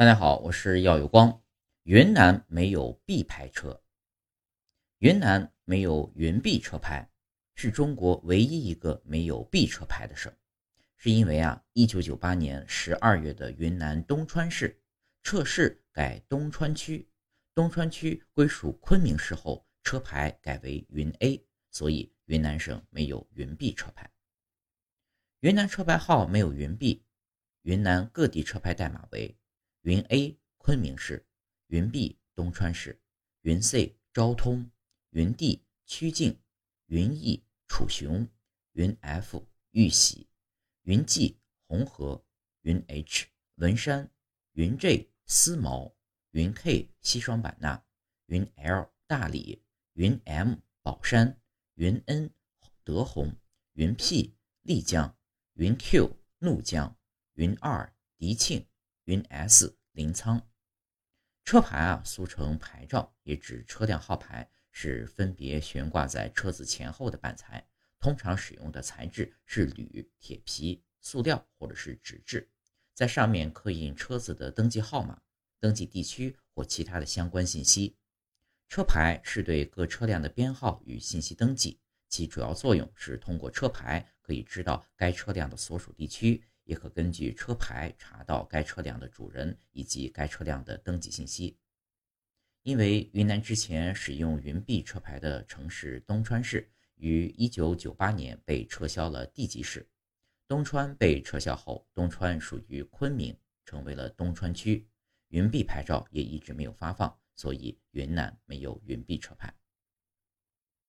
大家好，我是耀有光。云南没有 B 牌车，云南没有云 B 车牌，是中国唯一一个没有 B 车牌的省。是因为啊，一九九八年十二月的云南东川市撤市改东川区，东川区归属昆明市后，车牌改为云 A，所以云南省没有云 B 车牌。云南车牌号没有云 B，云南各地车牌代码为。云 A 昆明市，云 B 东川市，云 C 昭通，云 D 曲靖，云 E 楚雄，云 F 玉玺，云 G 红河，云 H 文山，云 J 思茅，云 K 西双版纳，云 L 大理，云 M 宝山，云 N 德宏，云 P 丽江，云 Q 怒江，云二迪庆。云 S 临沧车牌啊，俗称牌照，也指车辆号牌，是分别悬挂在车子前后的板材。通常使用的材质是铝、铁皮、塑料或者是纸质，在上面刻印车子的登记号码、登记地区或其他的相关信息。车牌是对各车辆的编号与信息登记，其主要作用是通过车牌可以知道该车辆的所属地区。也可根据车牌查到该车辆的主人以及该车辆的登记信息。因为云南之前使用云 B 车牌的城市东川市于1998年被撤销了地级市，东川被撤销后，东川属于昆明，成为了东川区，云 B 牌照也一直没有发放，所以云南没有云 B 车牌。